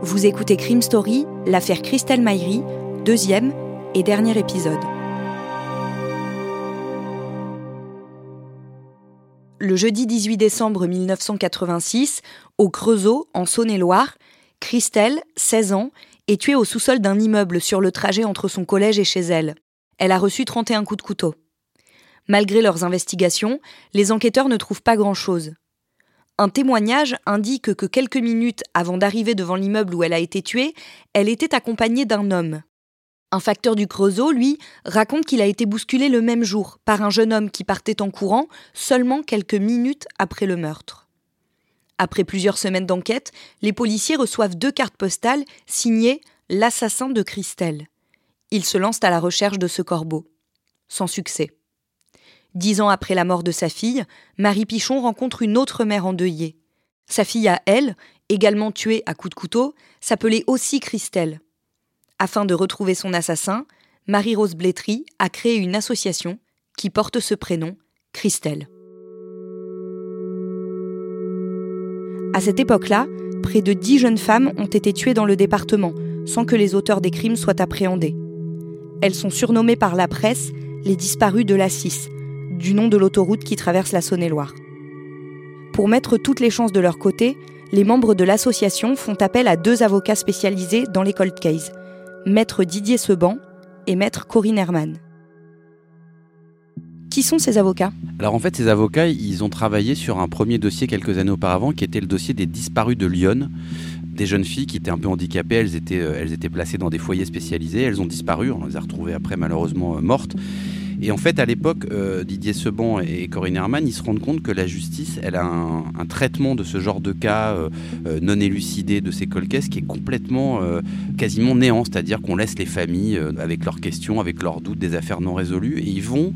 Vous écoutez Crime Story, l'affaire Christelle Maïri, deuxième et dernier épisode. Le jeudi 18 décembre 1986, au Creusot, en Saône-et-Loire, Christelle, 16 ans, est tuée au sous-sol d'un immeuble sur le trajet entre son collège et chez elle. Elle a reçu 31 coups de couteau. Malgré leurs investigations, les enquêteurs ne trouvent pas grand-chose. Un témoignage indique que quelques minutes avant d'arriver devant l'immeuble où elle a été tuée, elle était accompagnée d'un homme. Un facteur du Creusot, lui, raconte qu'il a été bousculé le même jour par un jeune homme qui partait en courant seulement quelques minutes après le meurtre. Après plusieurs semaines d'enquête, les policiers reçoivent deux cartes postales signées L'assassin de Christelle. Ils se lancent à la recherche de ce corbeau. Sans succès. Dix ans après la mort de sa fille, Marie Pichon rencontre une autre mère endeuillée. Sa fille à elle, également tuée à coups de couteau, s'appelait aussi Christelle. Afin de retrouver son assassin, Marie-Rose Blétry a créé une association qui porte ce prénom, Christelle. À cette époque-là, près de dix jeunes femmes ont été tuées dans le département, sans que les auteurs des crimes soient appréhendés. Elles sont surnommées par la presse les disparues de la 6, du nom de l'autoroute qui traverse la Saône-et-Loire. Pour mettre toutes les chances de leur côté, les membres de l'association font appel à deux avocats spécialisés dans les cold cases, maître Didier Seban et maître Corinne Herman. Qui sont ces avocats? Alors en fait, ces avocats, ils ont travaillé sur un premier dossier quelques années auparavant, qui était le dossier des disparus de Lyon. Des jeunes filles qui étaient un peu handicapées, elles étaient, euh, placées dans des foyers spécialisés, elles ont disparu, on les a retrouvées après malheureusement euh, mortes. Et en fait, à l'époque, euh, Didier Seban et Corinne Herman, ils se rendent compte que la justice, elle a un, traitement de ce genre de cas euh, euh, non élucidé de ces colcaisses qui est complètement, quasiment néant. C'est-à-dire qu'on laisse les familles avec leurs questions, avec leurs doutes, des affaires non résolues, et ils vont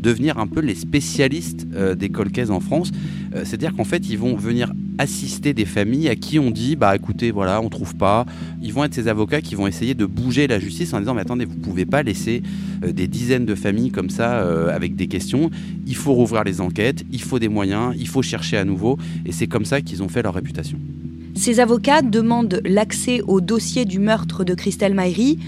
devenir un peu les spécialistes des colcaisses en France. C'est-à-dire qu'en fait, ils vont venir assister des familles à qui on dit bah écoutez voilà on trouve pas. Ils vont être ces avocats qui vont essayer de bouger la justice en disant mais attendez vous pouvez pas laisser euh, des dizaines de familles comme ça euh, avec des questions. Il faut rouvrir les enquêtes il faut des moyens il faut chercher à nouveau. Et c'est comme ça qu'ils ont fait leur réputation. Ces avocats demandent l'accès au dossier du meurtre de Christelle Maïri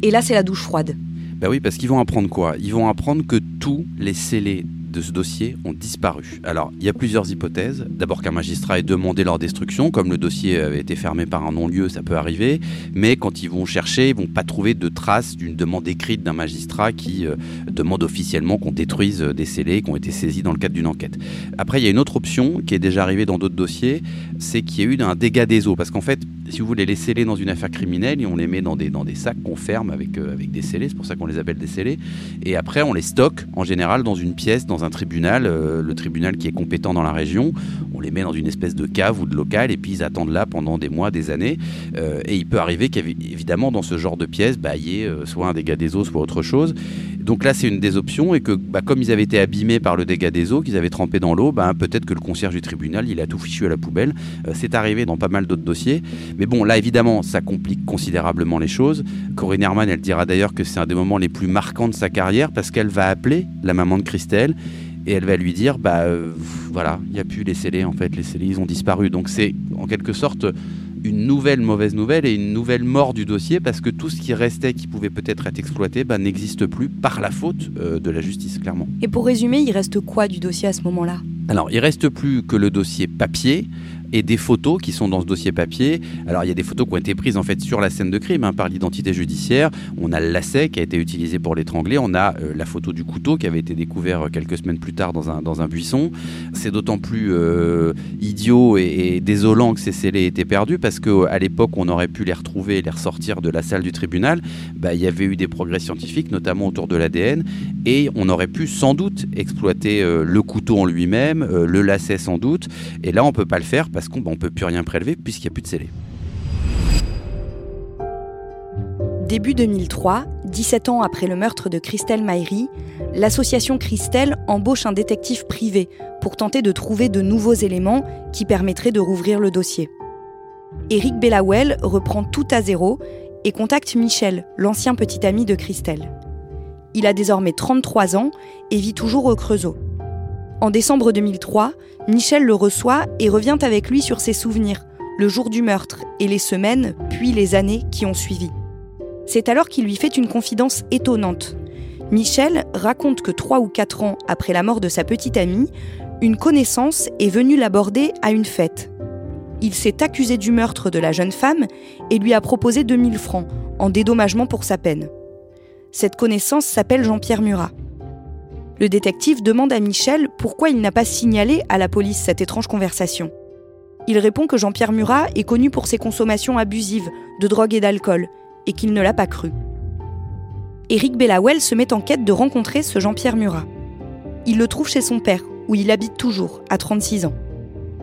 et là c'est la douche froide bah oui parce qu'ils vont apprendre quoi? Ils vont apprendre que tous les scellés de ce dossier ont disparu. Alors, il y a plusieurs hypothèses. D'abord qu'un magistrat ait demandé leur destruction, comme le dossier avait été fermé par un non-lieu, ça peut arriver. Mais quand ils vont chercher, ils vont pas trouver de traces d'une demande écrite d'un magistrat qui euh, demande officiellement qu'on détruise des scellés qui ont été saisis dans le cadre d'une enquête. Après, il y a une autre option qui est déjà arrivée dans d'autres dossiers, c'est qu'il y a eu un dégât des eaux. Parce qu'en fait, si vous voulez les sceller dans une affaire criminelle, on les met dans des, dans des sacs qu'on ferme avec, euh, avec des scellés, c'est pour ça qu'on les appelle des scellés. Et après, on les stocke en général dans une pièce, dans un tribunal, euh, le tribunal qui est compétent dans la région. On les met dans une espèce de cave ou de local et puis ils attendent là pendant des mois, des années. Euh, et il peut arriver qu'évidemment dans ce genre de pièce, bah, il y ait euh, soit un dégât des eaux, soit autre chose. Donc là, c'est une des options et que bah, comme ils avaient été abîmés par le dégât des eaux, qu'ils avaient trempé dans l'eau, bah, peut-être que le concierge du tribunal, il a tout fichu à la poubelle. c'est arrivé dans pas mal d'autres dossiers. Mais bon, là, évidemment, ça complique considérablement les choses. Corinne Herman, elle dira d'ailleurs que c'est un des moments les plus marquants de sa carrière parce qu'elle va appeler la maman de Christelle et elle va lui dire bah euh, voilà il n'y a plus les scellés en fait les scellés ils ont disparu donc c'est en quelque sorte une nouvelle mauvaise nouvelle et une nouvelle mort du dossier parce que tout ce qui restait qui pouvait peut-être être exploité bah, n'existe plus par la faute euh, de la justice clairement. Et pour résumer, il reste quoi du dossier à ce moment-là? Alors, il reste plus que le dossier papier, et des photos qui sont dans ce dossier papier. Alors il y a des photos qui ont été prises en fait sur la scène de crime hein, par l'identité judiciaire. On a le lacet qui a été utilisé pour l'étrangler. On a euh, la photo du couteau qui avait été découvert euh, quelques semaines plus tard dans un, buisson. C'est d'autant plus euh, idiot et, désolant que ces scellés étaient perdus parce qu'à l'époque on aurait pu les retrouver et les ressortir de la salle du tribunal. Bah, il y avait eu des progrès scientifiques, notamment autour de l'ADN, et on aurait pu sans doute exploiter le couteau en lui-même, le lacet sans doute. Et là on peut pas le faire parce parce qu'on ne peut plus rien prélever puisqu'il n'y a plus de scellés. Début 2003, 17 ans après le meurtre de Christelle Maïri, l'association Christelle embauche un détective privé pour tenter de trouver de nouveaux éléments qui permettraient de rouvrir le dossier. Eric Bellawell reprend tout à zéro et contacte Michel, l'ancien petit ami de Christelle. Il a désormais 33 ans et vit toujours au Creusot. En décembre 2003, Michel le reçoit et revient avec lui sur ses souvenirs, le jour du meurtre et les semaines, puis les années qui ont suivi. C'est alors qu'il lui fait une confidence étonnante. Michel raconte que trois ou quatre ans après la mort de sa petite amie, une connaissance est venue l'aborder à une fête. Il s'est accusé du meurtre de la jeune femme et lui a proposé 2000 francs en dédommagement pour sa peine. Cette connaissance s'appelle Jean-Pierre Murat. Le détective demande à Michel pourquoi il n'a pas signalé à la police cette étrange conversation. Il répond que Jean-Pierre Murat est connu pour ses consommations abusives de drogue et d'alcool et qu'il ne l'a pas cru. Éric Bellawell se met en quête de rencontrer ce Jean-Pierre Murat. Il le trouve chez son père, où il habite toujours, à 36 ans.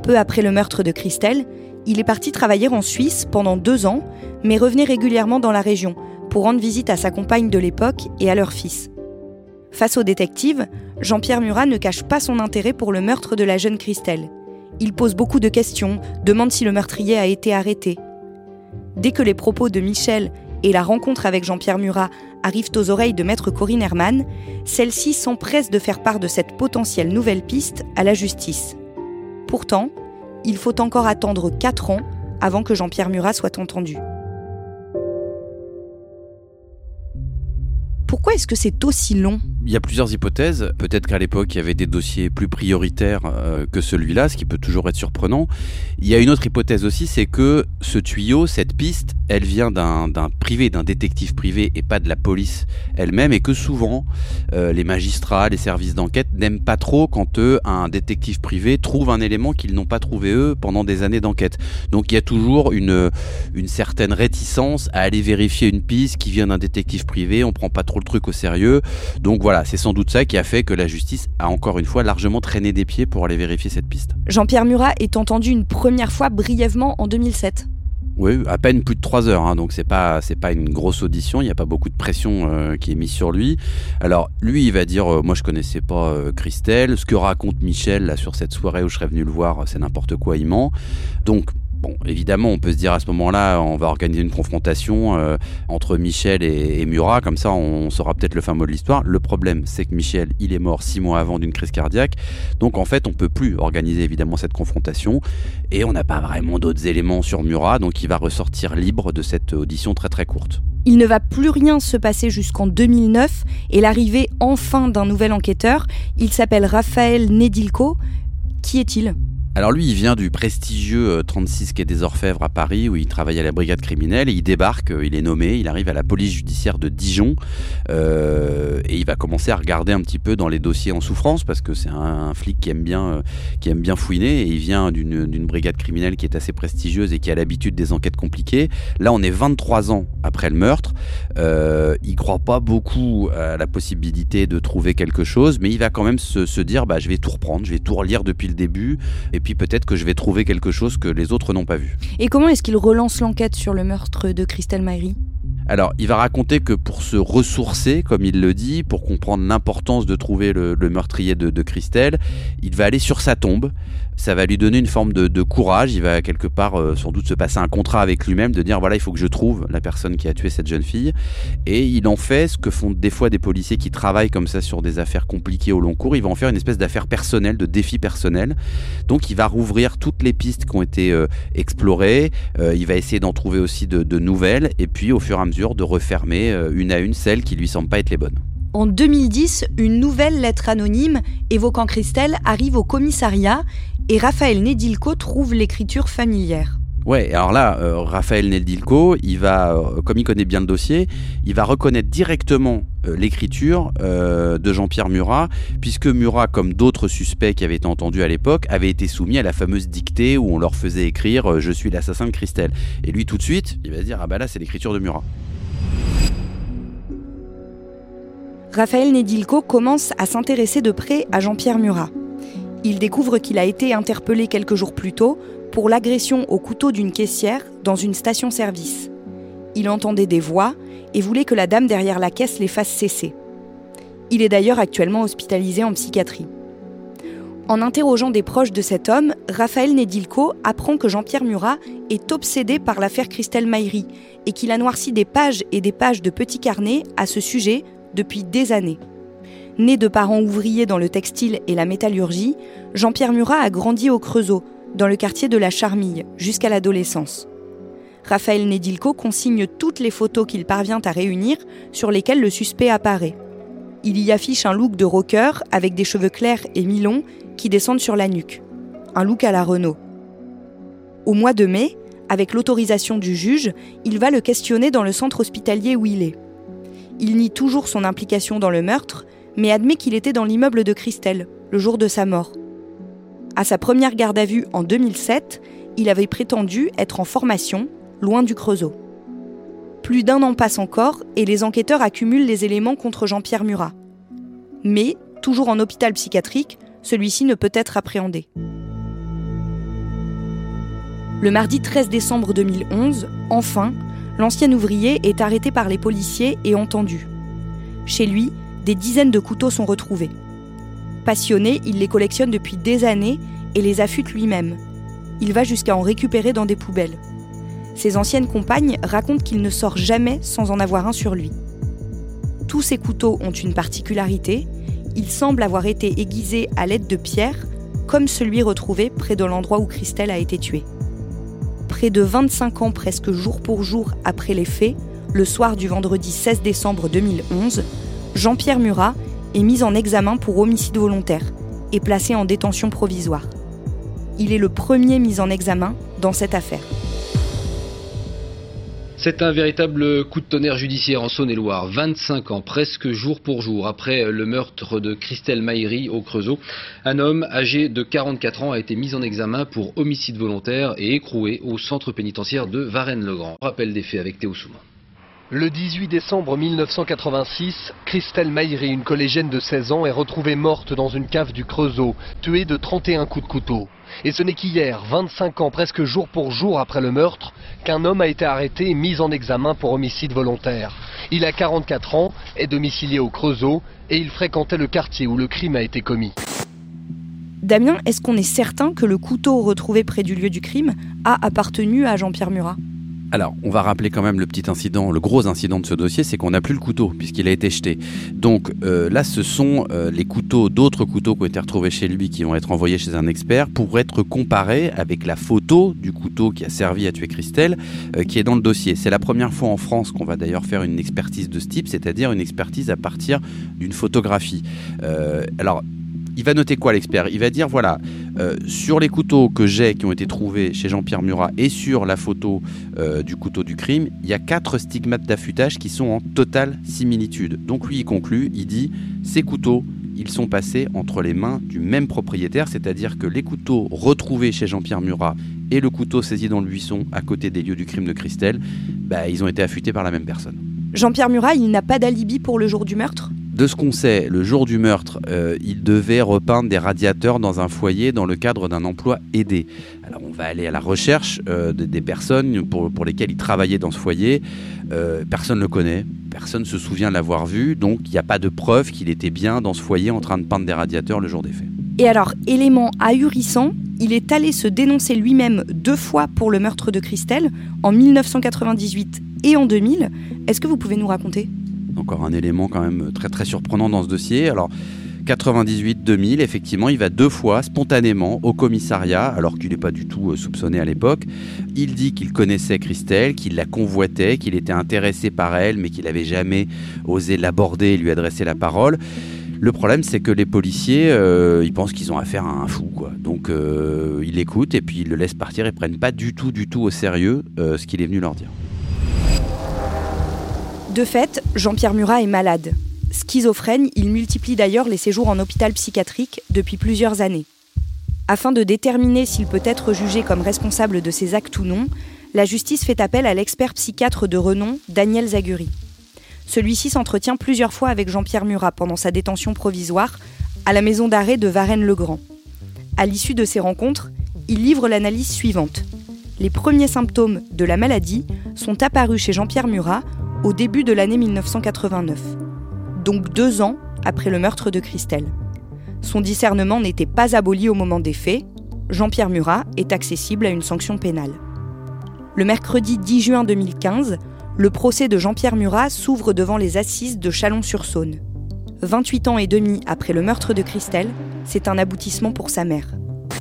Peu après le meurtre de Christelle, il est parti travailler en Suisse pendant deux ans, mais revenait régulièrement dans la région pour rendre visite à sa compagne de l'époque et à leur fils. Face au détective, Jean-Pierre Murat ne cache pas son intérêt pour le meurtre de la jeune Christelle. Il pose beaucoup de questions, demande si le meurtrier a été arrêté. Dès que les propos de Michel et la rencontre avec Jean-Pierre Murat arrivent aux oreilles de maître Corinne Herman, celle-ci s'empresse de faire part de cette potentielle nouvelle piste à la justice. Pourtant, il faut encore attendre 4 ans avant que Jean-Pierre Murat soit entendu. Pourquoi est-ce que c'est aussi long Il y a plusieurs hypothèses. Peut-être qu'à l'époque, il y avait des dossiers plus prioritaires euh, que celui-là, ce qui peut toujours être surprenant. Il y a une autre hypothèse aussi, c'est que ce tuyau, cette piste, elle vient d'un privé, d'un détective privé et pas de la police elle-même, et que souvent, euh, les magistrats, les services d'enquête n'aiment pas trop quand eux, un détective privé trouve un élément qu'ils n'ont pas trouvé eux pendant des années d'enquête. Donc il y a toujours une, certaine réticence à aller vérifier une piste qui vient d'un détective privé, on prend pas trop le truc au sérieux. Donc voilà, c'est sans doute ça qui a fait que la justice a encore une fois largement traîné des pieds pour aller vérifier cette piste. Jean-Pierre Murat est entendu une première fois brièvement en 2007. Oui, à peine plus de trois heures, hein, donc c'est pas c'est pas une grosse audition. Il n'y a pas beaucoup de pression euh, qui est mise sur lui. Alors lui, il va dire, euh, moi je connaissais pas euh, Christelle. Ce que raconte Michel là sur cette soirée où je serais venu le voir, c'est n'importe quoi, il ment. Donc Bon, évidemment, on peut se dire à ce moment-là, on va organiser une confrontation euh, entre Michel et, Murat, comme ça on saura peut-être le fin mot de l'histoire. Le problème, c'est que Michel, il est mort six mois avant d'une crise cardiaque, donc en fait, on peut plus organiser évidemment cette confrontation, et on n'a pas vraiment d'autres éléments sur Murat, donc il va ressortir libre de cette audition très très courte. Il ne va plus rien se passer jusqu'en 2009 et l'arrivée enfin d'un nouvel enquêteur. Il s'appelle Raphaël Nedilko. Qui est-il? Alors lui, il vient du prestigieux 36 euh, quai des Orfèvres à Paris, où il travaille à la brigade criminelle, il débarque, euh, il est nommé, il arrive à la police judiciaire de Dijon, euh, et il va commencer à regarder un petit peu dans les dossiers en souffrance, parce que c'est un, flic qui aime bien, qui aime bien fouiner, et il vient d'une brigade criminelle qui est assez prestigieuse et qui a l'habitude des enquêtes compliquées. Là, on est 23 ans après le meurtre, euh, il croit pas beaucoup à la possibilité de trouver quelque chose, mais il va quand même se, se dire, bah, je vais tout reprendre, je vais tout relire depuis le début, et puis peut-être que je vais trouver quelque chose que les autres n'ont pas vu. Et comment est-ce qu'il relance l'enquête sur le meurtre de Christelle Maïri alors, il va raconter que pour se ressourcer, comme il le dit, pour comprendre l'importance de trouver le, meurtrier de, Christelle, il va aller sur sa tombe. Ça va lui donner une forme de, courage. Il va quelque part euh, sans doute se passer un contrat avec lui-même de dire voilà, il faut que je trouve la personne qui a tué cette jeune fille. Et il en fait ce que font des fois des policiers qui travaillent comme ça sur des affaires compliquées au long cours. Il va en faire une espèce d'affaire personnelle, de défi personnel. Donc, il va rouvrir toutes les pistes qui ont été euh, explorées. Euh, il va essayer d'en trouver aussi de, de nouvelles. Et puis, au fur et à mesure, de refermer euh, une à une celles qui lui semblent pas être les bonnes. En 2010, une nouvelle lettre anonyme évoquant Christelle arrive au commissariat et Raphaël Nedilko trouve l'écriture familière. Ouais, alors là, euh, Raphaël Nedilko, il va, euh, comme il connaît bien le dossier, il va reconnaître directement l'écriture de Jean-Pierre Murat, puisque Murat, comme d'autres suspects qui avaient été entendus à l'époque, avait été soumis à la fameuse dictée où on leur faisait écrire Je suis l'assassin de Christelle. Et lui, tout de suite, il va se dire Ah bah là, c'est l'écriture de Murat. Raphaël Nedilko commence à s'intéresser de près à Jean-Pierre Murat. Il découvre qu'il a été interpellé quelques jours plus tôt pour l'agression au couteau d'une caissière dans une station-service. Il entendait des voix et voulait que la dame derrière la caisse les fasse cesser. Il est d'ailleurs actuellement hospitalisé en psychiatrie. En interrogeant des proches de cet homme, Raphaël Nedilko apprend que Jean-Pierre Murat est obsédé par l'affaire Christelle Maïri et qu'il a noirci des pages et des pages de petits carnets à ce sujet depuis des années. Né de parents ouvriers dans le textile et la métallurgie, Jean-Pierre Murat a grandi au Creusot, dans le quartier de la Charmille, jusqu'à l'adolescence. Raphaël Nedilko consigne toutes les photos qu'il parvient à réunir sur lesquelles le suspect apparaît. Il y affiche un look de rocker avec des cheveux clairs et mi-longs qui descendent sur la nuque. Un look à la Renault. Au mois de mai, avec l'autorisation du juge, il va le questionner dans le centre hospitalier où il est. Il nie toujours son implication dans le meurtre, mais admet qu'il était dans l'immeuble de Christelle, le jour de sa mort. À sa première garde à vue en 2007, il avait prétendu être en formation, loin du Creusot. Plus d'un an passe encore et les enquêteurs accumulent les éléments contre Jean-Pierre Murat. Mais, toujours en hôpital psychiatrique, celui-ci ne peut être appréhendé. Le mardi 13 décembre 2011, enfin, l'ancien ouvrier est arrêté par les policiers et entendu. Chez lui, des dizaines de couteaux sont retrouvés. Passionné, il les collectionne depuis des années et les affûte lui-même. Il va jusqu'à en récupérer dans des poubelles. Ses anciennes compagnes racontent qu'il ne sort jamais sans en avoir un sur lui. Tous ces couteaux ont une particularité, ils semblent avoir été aiguisés à l'aide de pierres, comme celui retrouvé près de l'endroit où Christelle a été tuée. Près de 25 ans presque jour pour jour après les faits, le soir du vendredi 16 décembre 2011, Jean-Pierre Murat est mis en examen pour homicide volontaire et placé en détention provisoire. Il est le premier mis en examen dans cette affaire. C'est un véritable coup de tonnerre judiciaire en Saône-et-Loire. 25 ans, presque jour pour jour, après le meurtre de Christelle Maïri au Creusot. Un homme âgé de 44 ans a été mis en examen pour homicide volontaire et écroué au centre pénitentiaire de Varennes-le-Grand. Rappel des faits avec Théo Souman. Le 18 décembre 1986, Christelle Maïri, une collégienne de 16 ans, est retrouvée morte dans une cave du Creusot, tuée de 31 coups de couteau. Et ce n'est qu'hier, 25 ans presque jour pour jour après le meurtre, qu'un homme a été arrêté et mis en examen pour homicide volontaire. Il a 44 ans, est domicilié au Creusot et il fréquentait le quartier où le crime a été commis. Damien, est-ce qu'on est certain que le couteau retrouvé près du lieu du crime a appartenu à Jean-Pierre Murat? Alors, on va rappeler quand même le petit incident, le gros incident de ce dossier, c'est qu'on n'a plus le couteau puisqu'il a été jeté. Donc euh, là, ce sont euh, les couteaux, d'autres couteaux qui ont été retrouvés chez lui, qui vont être envoyés chez un expert pour être comparés avec la photo du couteau qui a servi à tuer Christelle, euh, qui est dans le dossier. C'est la première fois en France qu'on va d'ailleurs faire une expertise de ce type, c'est-à-dire une expertise à partir d'une photographie. alors il va noter quoi l'expert? Il va dire voilà, euh, sur les couteaux que j'ai qui ont été trouvés chez Jean-Pierre Murat et sur la photo euh, du couteau du crime, il y a quatre stigmates d'affûtage qui sont en totale similitude. Donc lui il conclut, il dit ces couteaux ils sont passés entre les mains du même propriétaire, c'est-à-dire que les couteaux retrouvés chez Jean-Pierre Murat et le couteau saisi dans le buisson à côté des lieux du crime de Christelle, bah, ils ont été affûtés par la même personne. Jean-Pierre Murat, il n'a pas d'alibi pour le jour du meurtre? De ce qu'on sait, le jour du meurtre, euh, il devait repeindre des radiateurs dans un foyer dans le cadre d'un emploi aidé. Alors on va aller à la recherche euh, des personnes pour, lesquelles il travaillait dans ce foyer. Euh, personne ne le connaît, personne ne se souvient l'avoir vu, donc il n'y a pas de preuve qu'il était bien dans ce foyer en train de peindre des radiateurs le jour des faits. Et alors, élément ahurissant, il est allé se dénoncer lui-même deux fois pour le meurtre de Christelle, en 1998 et en 2000. Est-ce que vous pouvez nous raconter? Encore un élément quand même très très surprenant dans ce dossier. Alors 98-2000, effectivement, il va deux fois spontanément au commissariat, alors qu'il n'est pas du tout euh, soupçonné à l'époque. Il dit qu'il connaissait Christelle, qu'il la convoitait, qu'il était intéressé par elle, mais qu'il n'avait jamais osé l'aborder et lui adresser la parole. Le problème, c'est que les policiers, euh, ils pensent qu'ils ont affaire à un fou, quoi. Donc, euh, ils l'écoutent et puis ils le laissent partir et prennent pas du tout, du tout au sérieux ce qu'il est venu leur dire. De fait, Jean-Pierre Murat est malade. Schizophrène, il multiplie d'ailleurs les séjours en hôpital psychiatrique depuis plusieurs années. Afin de déterminer s'il peut être jugé comme responsable de ses actes ou non, la justice fait appel à l'expert psychiatre de renom, Daniel Zaguri. Celui-ci s'entretient plusieurs fois avec Jean-Pierre Murat pendant sa détention provisoire à la maison d'arrêt de Varennes-le-Grand. À l'issue de ces rencontres, il livre l'analyse suivante. Les premiers symptômes de la maladie sont apparus chez Jean-Pierre Murat au début de l'année 1989, donc deux ans après le meurtre de Christelle. Son discernement n'était pas aboli au moment des faits, Jean-Pierre Murat est accessible à une sanction pénale. Le mercredi 10 juin 2015, le procès de Jean-Pierre Murat s'ouvre devant les assises de Chalon-sur-Saône. 28 ans et demi après le meurtre de Christelle, c'est un aboutissement pour sa mère.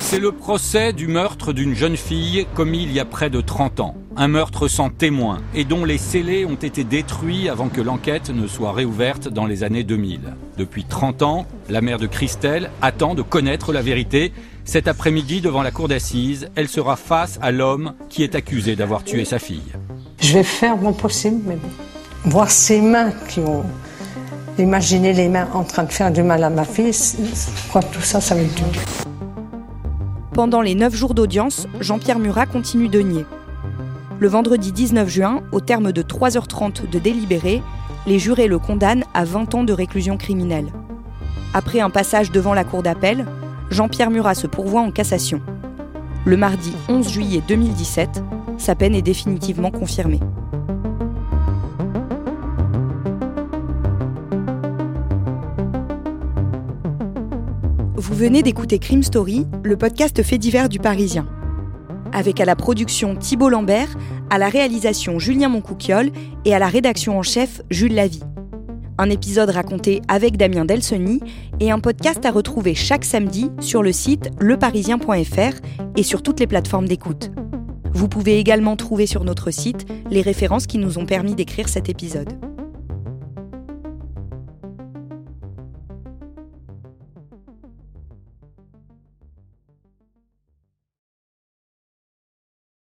C'est le procès du meurtre d'une jeune fille commis il y a près de 30 ans un meurtre sans témoin et dont les scellés ont été détruits avant que l'enquête ne soit réouverte dans les années 2000. Depuis 30 ans, la mère de Christelle attend de connaître la vérité. Cet après-midi, devant la cour d'assises, elle sera face à l'homme qui est accusé d'avoir tué sa fille. Je vais faire mon possible, mais voir ses mains qui ont imaginé les mains en train de faire du mal à ma fille, je crois que tout ça, ça va être dur. Pendant les 9 jours d'audience, Jean-Pierre Murat continue de nier. Le vendredi 19 juin, au terme de 3h30 de délibéré, les jurés le condamnent à 20 ans de réclusion criminelle. Après un passage devant la cour d'appel, Jean-Pierre Murat se pourvoit en cassation. Le mardi 11 juillet 2017, sa peine est définitivement confirmée. Vous venez d'écouter Crime Story, le podcast fait divers du Parisien. Avec à la production Thibault Lambert, à la réalisation Julien Moncouquiole et à la rédaction en chef Jules Lavie. Un épisode raconté avec Damien Delseny et un podcast à retrouver chaque samedi sur le site leparisien.fr et sur toutes les plateformes d'écoute. Vous pouvez également trouver sur notre site les références qui nous ont permis d'écrire cet épisode.